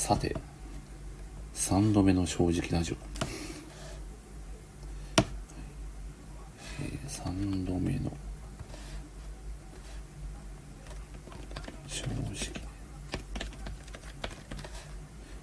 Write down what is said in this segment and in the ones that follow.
さて、3度目の正直ラジオ。えー、3度目の正直。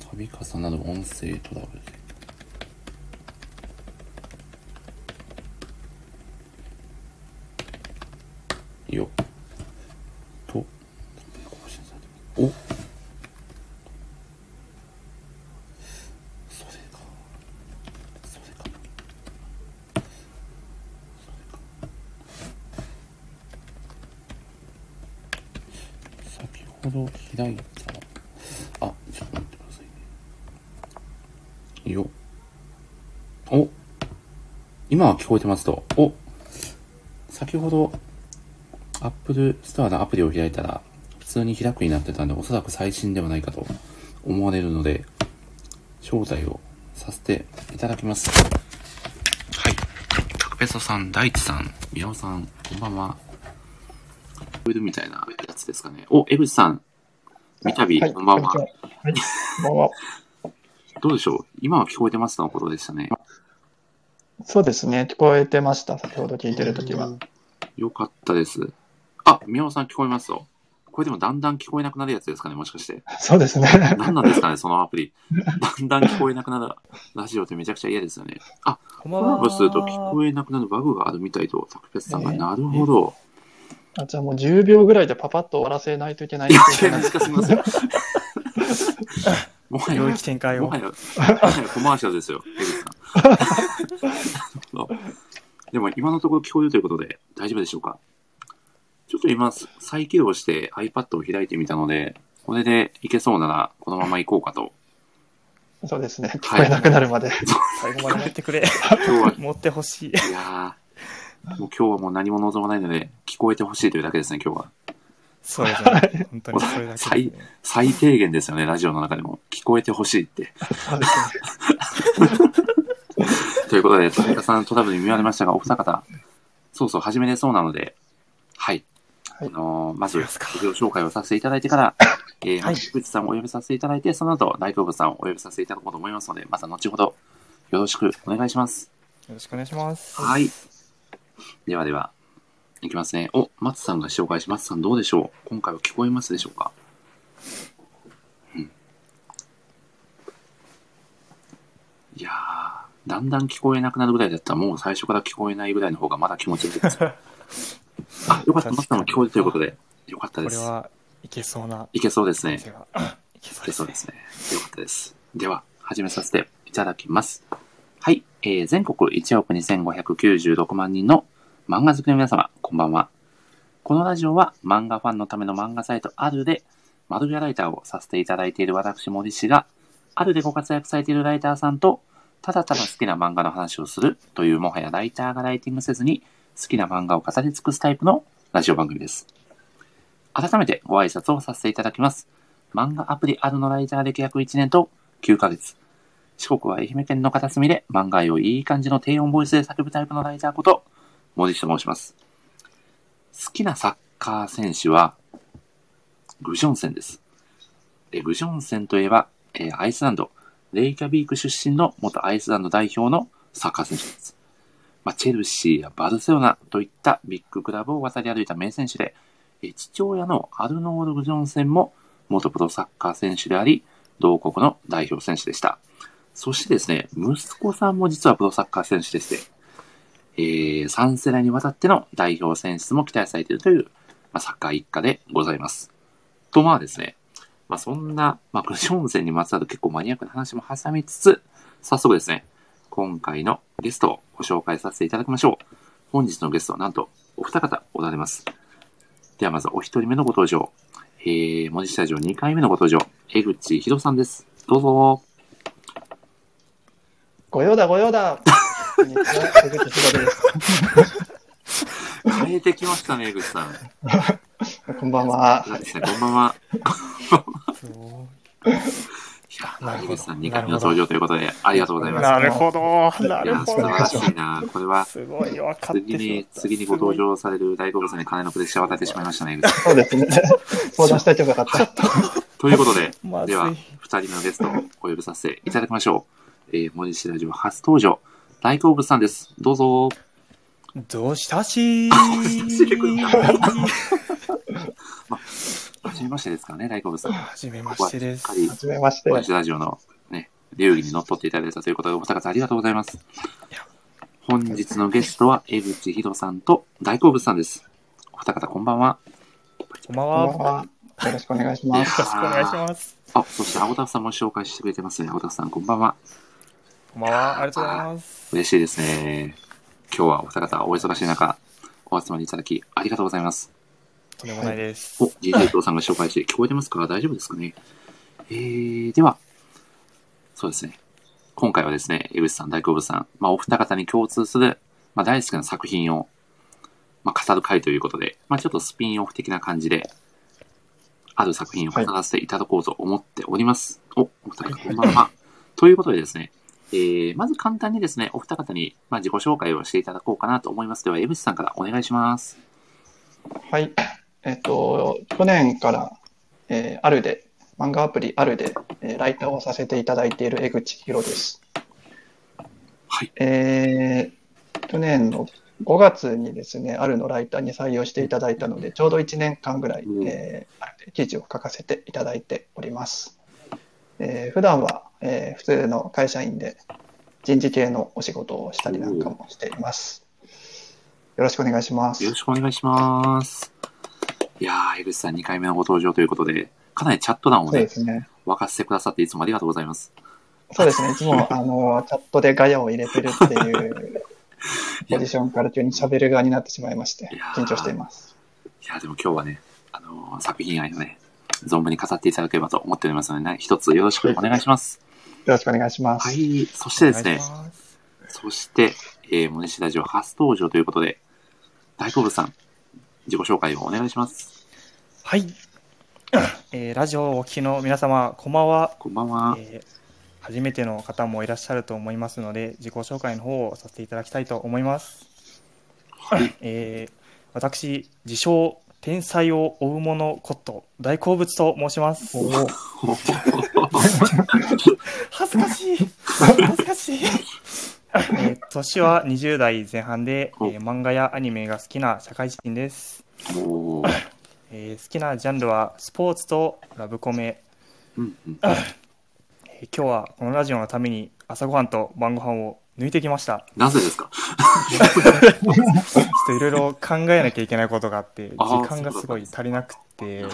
度重なる音声トラブルで。よっと、更新されてますおそれか。それか。先ほど開いた、あ、ちょっと待ってくださいね。よ。お今は聞こえてますと。お先ほど、アップルストアのアプリを開いたら、普通に開くになってたんで、おそらく最新ではないかと思われるので、招待をさせていただきます。はい。タクペソさん、大地さん、宮尾さん、こんばんは。聞こえるみたいなやつですかね。お、江口さん、三度、はい、こんばんは。こんにちは。はい、こんばんは。どうでしょう？今は聞こえてますとのことでしたね。そうですね、聞こえてました、先ほど聞いてるときは。よかったです。あ、宮尾さん聞こえますと。これでもだんだん聞こえなくなるやつですかねもしかして。そうですね。何なんですかねそのアプリ。だんだん聞こえなくなるラジオってめちゃくちゃ嫌ですよね。あ、コこんばんは。ラボすると聞こえなくなるバグがあるみたいと、タクペスさんが。えーなるほど。あじゃあもう10秒ぐらいでパパッと終わらせないといけないいやっていういや、難しすみません。もはや、領域展開をもは。や、もはやコマーシャルですよ、江口さん。でも今のところ聞こえるということで大丈夫でしょうか？ちょっと今、再起動して iPad を開いてみたので、これでいけそうならこのまま行こうかと。そうですね、聞こえなくなるまで。最後まで持ってくれ。今日は、持ってほしい。いやー、もう今日はもう何も望まないので、聞こえてほしいというだけですね、今日は。そうですね。本当にそれだけね。最低限ですよね、ラジオの中でも。聞こえてほしいって。ということで、田中さんトラブルに見舞われましたが、お二方、そうそう始めれそうなので、はい。はいあのーまず、自己紹介をさせていただいてから、えー、はい口さんをお呼びさせていただいて、その後、大好物さんをお呼びさせていただこうと思いますので、また後ほど、よろしくお願いします。よろしくお願いします。はい。ではでは、いきますね。お、松さんが紹介します。松さんどうでしょう？今回は聞こえますでしょうか？うん。いやー、だんだん聞こえなくなるぐらいだったら、もう最初から聞こえないぐらいの方がまだ気持ちいいです。あ、よかった。松さんも聞こえるということで、よかったです。これはいけそうな。いけそうですね。いけそういけですね。そうですね。よかったです。では、始めさせていただきます。はい。えー、全国1億2596万人の漫画好きの皆様、こんばんは。このラジオは漫画ファンのための漫画サイトあるで、窓際ライターをさせていただいている私森氏が、あるでご活躍されているライターさんと、ただただ好きな漫画の話をするというもはやライターがライティングせずに好きな漫画を語り尽くすタイプのラジオ番組です。改めてご挨拶をさせていただきます。漫画アプリあるのライター歴約1年と9ヶ月。四国は愛媛県の片隅で漫画をいい感じの低音ボイスで叫ぶタイプのライターこと、森氏と申します。好きなサッカー選手は、グジョンセンです。えグジョンセンといえば、えーアイスランド、レイキャビーク出身の元アイスランド代表のサッカー選手です。まあ、チェルシーやバルセロナといったビッグクラブを渡り歩いた名選手で、え父親のアルノール・グジョンセンも元プロサッカー選手であり、同国の代表選手でした。そしてですね、息子さんも実はプロサッカー選手でして、えー、3世代にわたっての代表選出も期待されているという、まあ、サッカー一家でございます。と、まあですね、まあそんな、まあ、グジョンセンにまつわる結構マニアックな話も挟みつつ、早速ですね、今回のゲストをご紹介させていただきましょう。本日のゲストはなんとお二方おられます。ではまずお一人目のご登場。えー、文字スタジオ2回目のご登場。江口博さんです。どうぞ。ご用だ、ご用だ。こんにちは、江口ひろです。変えてきましたね、江口さん。こんばんは。こんばんは。いや、江口さん2回目の登場ということで、ありがとうございます。なるほど。ないるや、ほ素晴らど。しいな。これは、すごい、分かって次に、次にご登場される大好物に金のプレッシャーを与えてしまいましたね、江口さん。そうですね。相談したいとよかった。ということで、では、二人目のゲストをお呼びさせていただきましょう。えー、森氏ラジオ初登場、大好物さんです。どうぞ。どうしたししてくれたはじめましてですからね、大好物さん。はじめましてですここはじめましてり、。森氏ラジオのね、流儀に乗っ取っていただいたということで、お二方ありがとうございますや。本日のゲストは、江口ひろさんと大好物さんです。お二方こんばんは。こんばんこは。よろしくお願いします。ろしくお願いします。あ、そして、青田さんも紹介してくれてますね。青田さん、こんばんは。こんばんは。ありがとうございます。嬉しいですね。今日はお二方お忙しい中、お集まりいただきありがとうございます。とんでもないですお、。DJ 伊藤さんが紹介して聞こえてますか？大丈夫ですかね？えー、では、そうですね。今回はですね、江口さん、大好物さん、まあ、お二方に共通する、まあ、大好きな作品を、まあ、語る回ということで、まあ、ちょっとスピンオフ的な感じで、ある作品を語らせていただこうと思っております。お、お二方こんばんは。ということでですね、えー、まず簡単にですね、お二方に、まあ、自己紹介をしていただこうかなと思います。では、江口さんからお願いします。はい。えっと、去年から、えー、あるで、漫画アプリあるで、えーライターをさせていただいている江口博です。はい。えー、去年の5月にですね、あるのライターに採用していただいたので、ちょうど1年間ぐらい、うんえー記事を書かせていただいております。えー普段は、えー普通の会社員で人事系のお仕事をしたりなんかもしています。よろしくお願いしますよろ。しくお願いします。いやー、江口さん2回目のご登場ということで、かなりチャット欄をね、すね。沸かせてくださっていつもありがとうございます。そうですね。いつも、あの、チャットでガヤを入れてるっていうポジションから急に喋る側になってしまいまして緊張しています。いやー、でも今日はね、あのー作品愛をね、存分に語っていただければと思っておりますのでね、一つよろしくお願いします。よろしくお願いします。はい、そしてですねし、そして、えー、モネシラジオ初登場ということで、大好物さん、自己紹介をお願いします。はい。えーラジオをお聞きの皆様、こんばんは。こんばんは。えー初めての方もいらっしゃると思いますので、自己紹介の方をさせていただきたいと思います。はい。えー私、自称、天才を追う者こと、大好物と申します。恥ずかしい。恥ずかしい。えー年は20代前半で、えー漫画やアニメが好きな社会人です。えー好きなジャンルはスポーツとラブコメ。うんうん、えー今日はこのラジオのために朝ごはんと晩ご飯を抜いてきました。なぜですか？ちょっといろいろ考えなきゃいけないことがあって、時間がすごい足りなくて。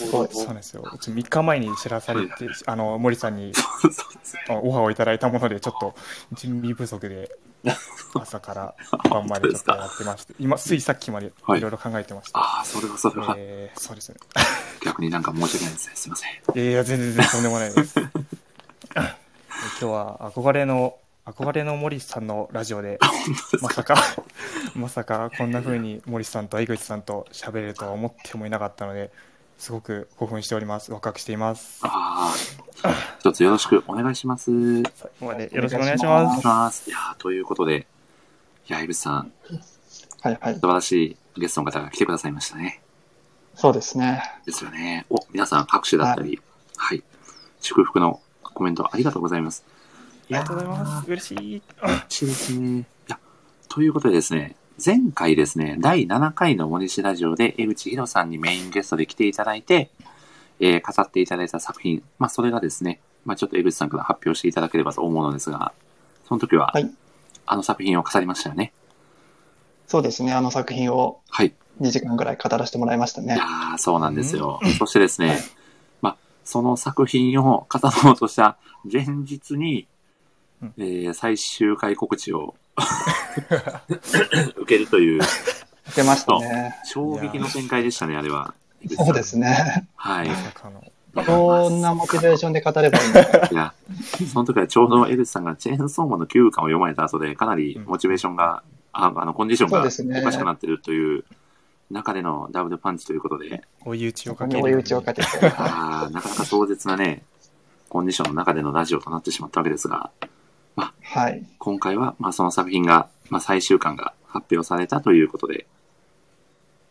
そうなんですよ。ちょ3日前に知らされて、あの、森さんにオファーをいただいたもので、ちょっと準備不足で、朝から晩までちょっとやってまして、今、ついさっきまでいはいろいろ考えてました。ああ、それはそれは、えーそうですね。逆になんか申し訳ないですね。すいません。いやいや、全然全然とんでもないです。え 今日は憧れの、憧れの森さんのラジオで、まさか、まさかこんな風に森さんと江口さんと喋れるとは思ってもいなかったので、すごく興奮しております。ワクワクしています。ああ、一つよろしくお願いします。お最後までよろしくお願いしますいます。いやーということで、いや、井口さん、はいはい素。晴らしいゲストの方が来てくださいましたね。そうですね。ですよね。お、皆さん拍手だったり、はい、祝福のコメントありがとうございます。ありがとうございます。嬉しい。嬉しいですね。いや、ということでですね、前回ですね、第7回の森氏ラジオで江口博さんにメインゲストで来ていただいて、えー語っていただいた作品、まあそれがですね、まあちょっと江口さんから発表していただければと思うのですが、その時は、はいあの作品を語りましたよね。そうですね。あの作品をはい。2時間ぐらい語らせてもらいましたねいや。ーそうなんですよ。そしてですね、まあ、その作品を語ろうとした前日に、うんえー最終回告知を 受けるという出ましたね。衝撃の展開でしたね、あれは。そうですね。はい。どんなモチベーションで語ればいいのか。や、その時はちょうど江口さんがチェーンソーマンの9巻を読まれた後で、かなりモチベーションが、ああの、コンディションがおかしくなってるという中でのダブルパンチということで、追い打ちをかける。追い打ちをかけて。あーなかなか壮絶なね、コンディションの中でのラジオとなってしまったわけですが、はい。今回は、まあ、その作品が、まあ、最終巻が発表されたということで、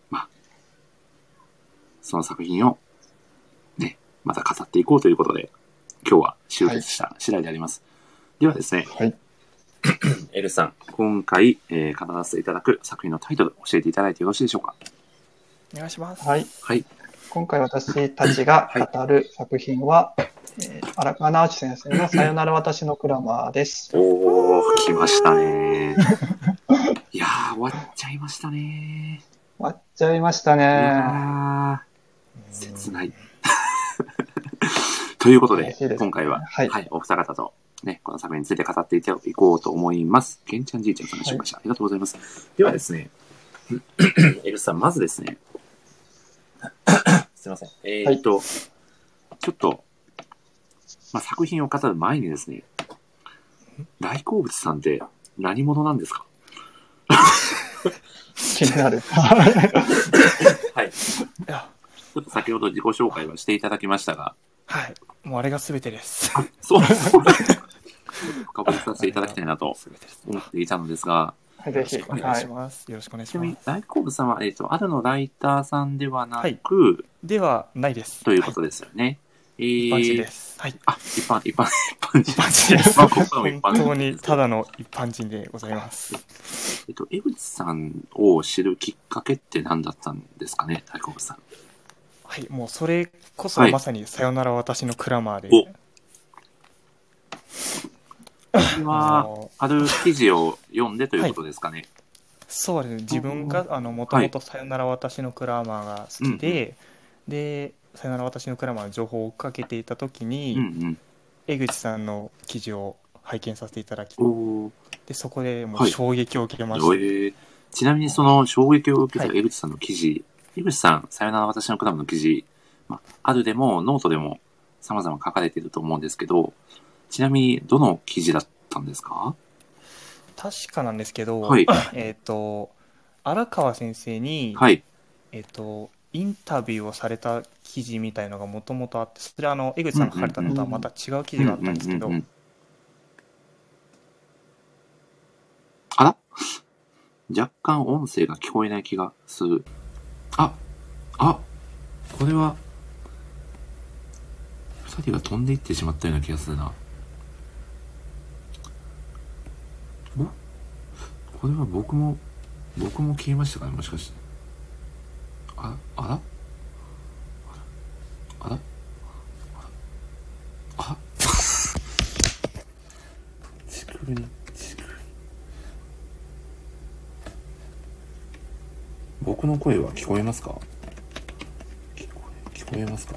まあ、その作品を、ね、また語っていこうということで、今日は集結した次第であります。ではですね、はい。エルさん、今回、えー、語らせていただく作品のタイトル、教えていただいてよろしいでしょうか？お願いします。はい。はい。今回私たちが語る作品は、えー荒川直樹先生の さよなら私のクラマーです。おー、来ましたね。いやー、終わっちゃいましたね。終わっちゃいましたいね。切ない。ということで今回は、はいはい、お二方と、ね、この作品について語っていこうと思います。けんちゃんじいちゃんさんが紹介した、ありがとうございます。ではですね、エルさん、まずですね、すいません。えーっと、ちょっと、まあ、作品を語る前にですね、大好物さんって何者なんですか？気になる。はい。いや、ちょっと先ほど自己紹介はしていただきましたが、はい。もうあれが全てです。そう、そう深掘りさせていただきたいなと。思っていたのですが、はいぜひ。よろしくお願はいい。します。よろしくお願いします。大好物さんは、えっ、と、あるのライターさんではなく、ではないです。ということですよね。えー、一般人です。はい。あ、一般、一般、一般人。一般人です。まあ、ここの一般人。本当にただの一般人でございます。えっと、江口さんを知るきっかけって何だったんですかね、大好物さん。はい。もうそれこそはいまさにさよなら私のクラマーで。おこれあは、のある記事を読んでということですかね。そうですね自分があのもともと「さよなら私のクラマー」が好きで、で「さよなら私のクラマー」の情報を追っかけていた時に、うん江口さんの記事を拝見させていただいてそこでもはい。う衝撃を受けました、ーちなみにその衝撃を受けたはい。江口さんの記事、江口さん、さよなら私のクラマーの記事、まあ、あるでもノートでも様々書かれていると思うんですけど、ちなみにどの記事だったんですか？確かなんですけど、はい。えっ、と荒川先生に、はい。えっ、とインタビューをされた記事みたいのがもともとあってそれはあの江口さんが書かれたのとはまた違う記事があったんですけど、あら？若干音声が聞こえない気がする。あ、あ、これは、二人が飛んでいってしまったような気がするな。お？これは僕も、僕も消えましたかね？もしかして。あ、あらあらあらあちくるに、ちくるに。僕の声は聞こえますか聞こえ、聞こえますか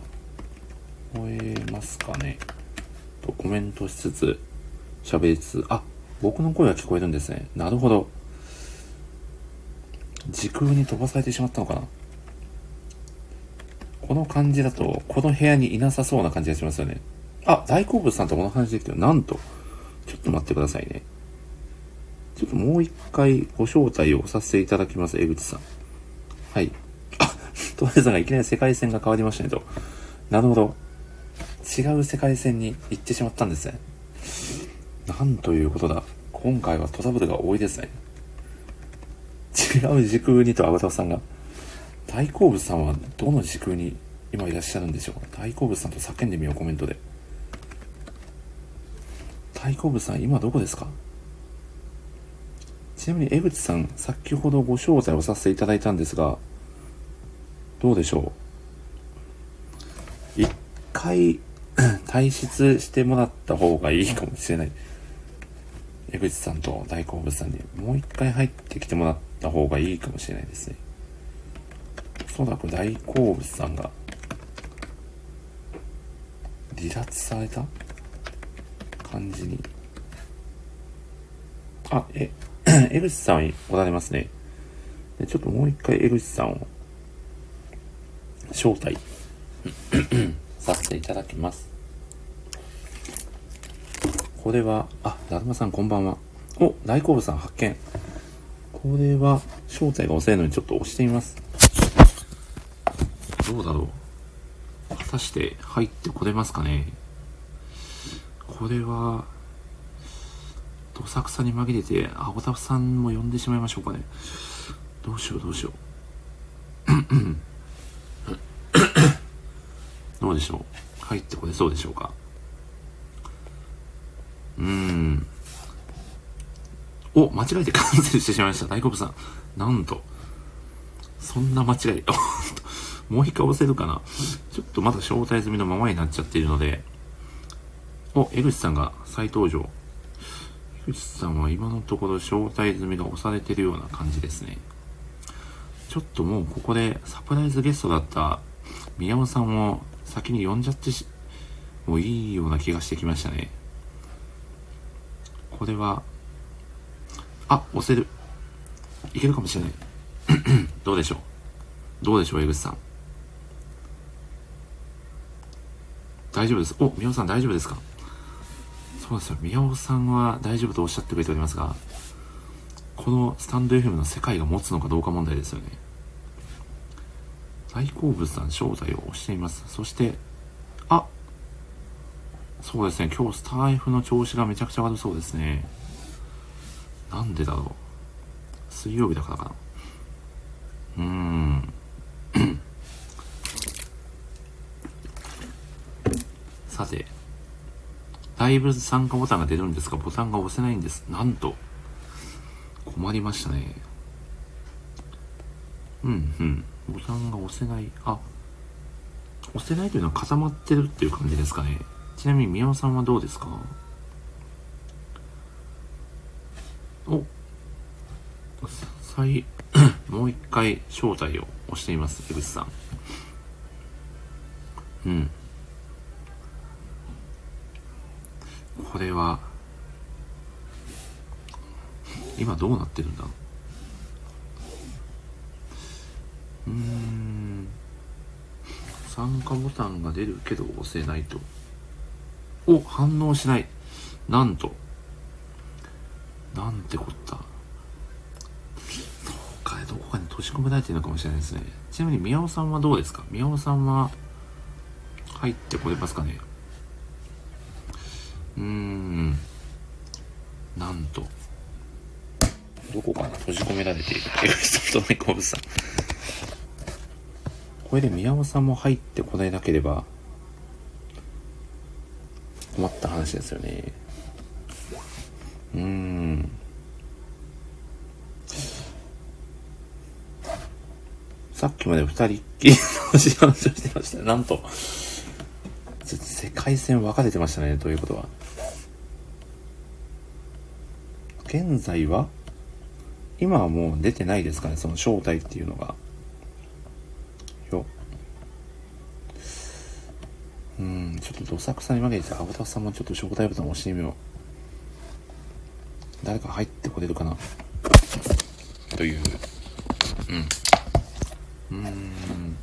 聞こえますかねとコメントしつつ、喋りつつ、あ、僕の声は聞こえるんですね。なるほど。時空に飛ばされてしまったのかなこの感じだと、この部屋にいなさそうな感じがしますよね。あ、大好物さんとこの話できてる。なんと、ちょっと待ってくださいね。ちょっともう一回ご招待をさせていただきます、江口さん。はい。あ、トライさんがいきなり世界線が変わりましたねと。なるほど。違う世界線に行ってしまったんですね。なんということだ。今回はトラブルが多いですね。違う時空にとアブタフさんが。大好物さんはどの時空に今いらっしゃるんでしょうか？大好物さんと叫んでみよう、コメントで。大好物さん、今どこですか？ちなみに江口さん、先ほどご招待をさせていただいたんですが、どうでしょう？一回 退出してもらった方がいいかもしれない。江口さんと大好物さんにもう一回入ってきてもらった方がいいかもしれないですね。そらく大好物さんが離脱された感じに。あ、え、江口さんおられますね。ちょっともう一回江口さんを招待 させていただきます。これは、あ、だるまさんこんばんは。お、大好物さん発見。これは、招待が遅いのにちょっと押してみます。どうだろう果たして入ってこれますかねこれは、どさくさに紛れて、あ、おたふさんも呼んでしまいましょうかね。どうしようどうしよう。どうでしょう入ってこれそうでしょうかうーん。お、間違えてキャンセルしてしまいました。大好物さん。なんと。そんな間違い。もう一回押せるかな？ちょっとまだ招待済みのままになっちゃってるので。お、江口さんが再登場。江口さんは今のところ招待済みが押されてるような感じですね。ちょっともうここでサプライズゲストだった宮尾さんを先に呼んじゃってし、もういいような気がしてきましたね。これは、あ、押せる。いけるかもしれない。どうでしょう？どうでしょう江口さん？大丈夫です。お、宮尾さん大丈夫ですか？そうですよ。宮尾さんは大丈夫とおっしゃってくれておりますが、このスタンド FM の世界が持つのかどうか問題ですよね。大好物さん招待を押しています。そして、あそうですね。今日スター F の調子がめちゃくちゃ悪そうですね。なんでだろう。水曜日だからかな。うーん。さて、ライブ参加ボタンが出るんですが、ボタンが押せないんです。なんと。困りましたね。うん、うん。ボタンが押せない。あ、押せないというのは固まってるっていう感じですかね。ちなみに宮尾さんはどうですか？お、再、もう一回招待を押しています、江口さん。うん。これは、今どうなってるんだ？うーん。参加ボタンが出るけど押せないと。お、反応しない。なんと。なんてこった。そうか、どこかに閉じ込められてるのかもしれないですね。ちなみに宮尾さんはどうですか？宮尾さんは入ってこれますかね？うーん。なんと。どこかに閉じ込められている。エクソフトメコブさん。これで宮尾さんも入ってこれなければ、困った話ですよね。うーん。さっきまで二人っきりの話をしてましたね。なんと世界線分かれてましたね、ということは。現在は今はもう出てないですかね、その正体っていうのが。よ。うん、ちょっとどさくさに負けて、アボタフさんもちょっと招待ボタン押してみよう。誰か入ってこれるかなという。うん。うん。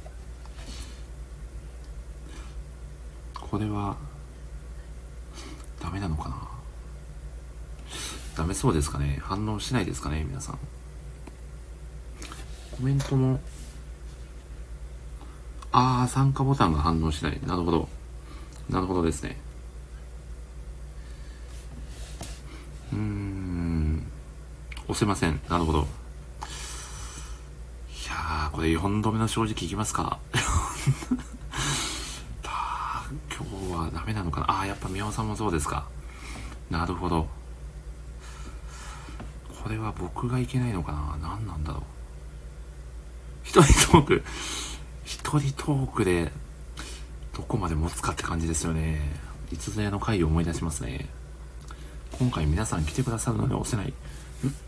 これは、ダメなのかな？ダメそうですかね？反応しないですかね？皆さん。コメントも、ああ、参加ボタンが反応しない。なるほど。なるほどですね。うーん。押せません。なるほど。いやー、これ4度目の正直いきますかメなのかな？ああ、やっぱ宮尾さんもそうですか。なるほど。これは僕がいけないのかな？何なんだろう。一人トーク、一人トークで、どこまで持つかって感じですよね。いつぞやの回を思い出しますね。今回皆さん来てくださるので押せない。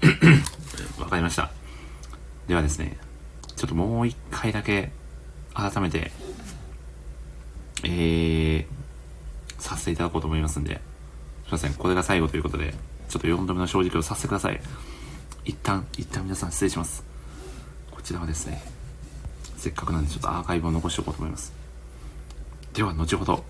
わかりました。ではですね、ちょっともう一回だけ、改めて、えー、させていただこうと思いますんで、すいません、これが最後ということで、ちょっと4度目の正直をさせてください。一旦、一旦皆さん失礼します。こちらはですね、せっかくなんでちょっとアーカイブを残しておこうと思います。では、後ほど。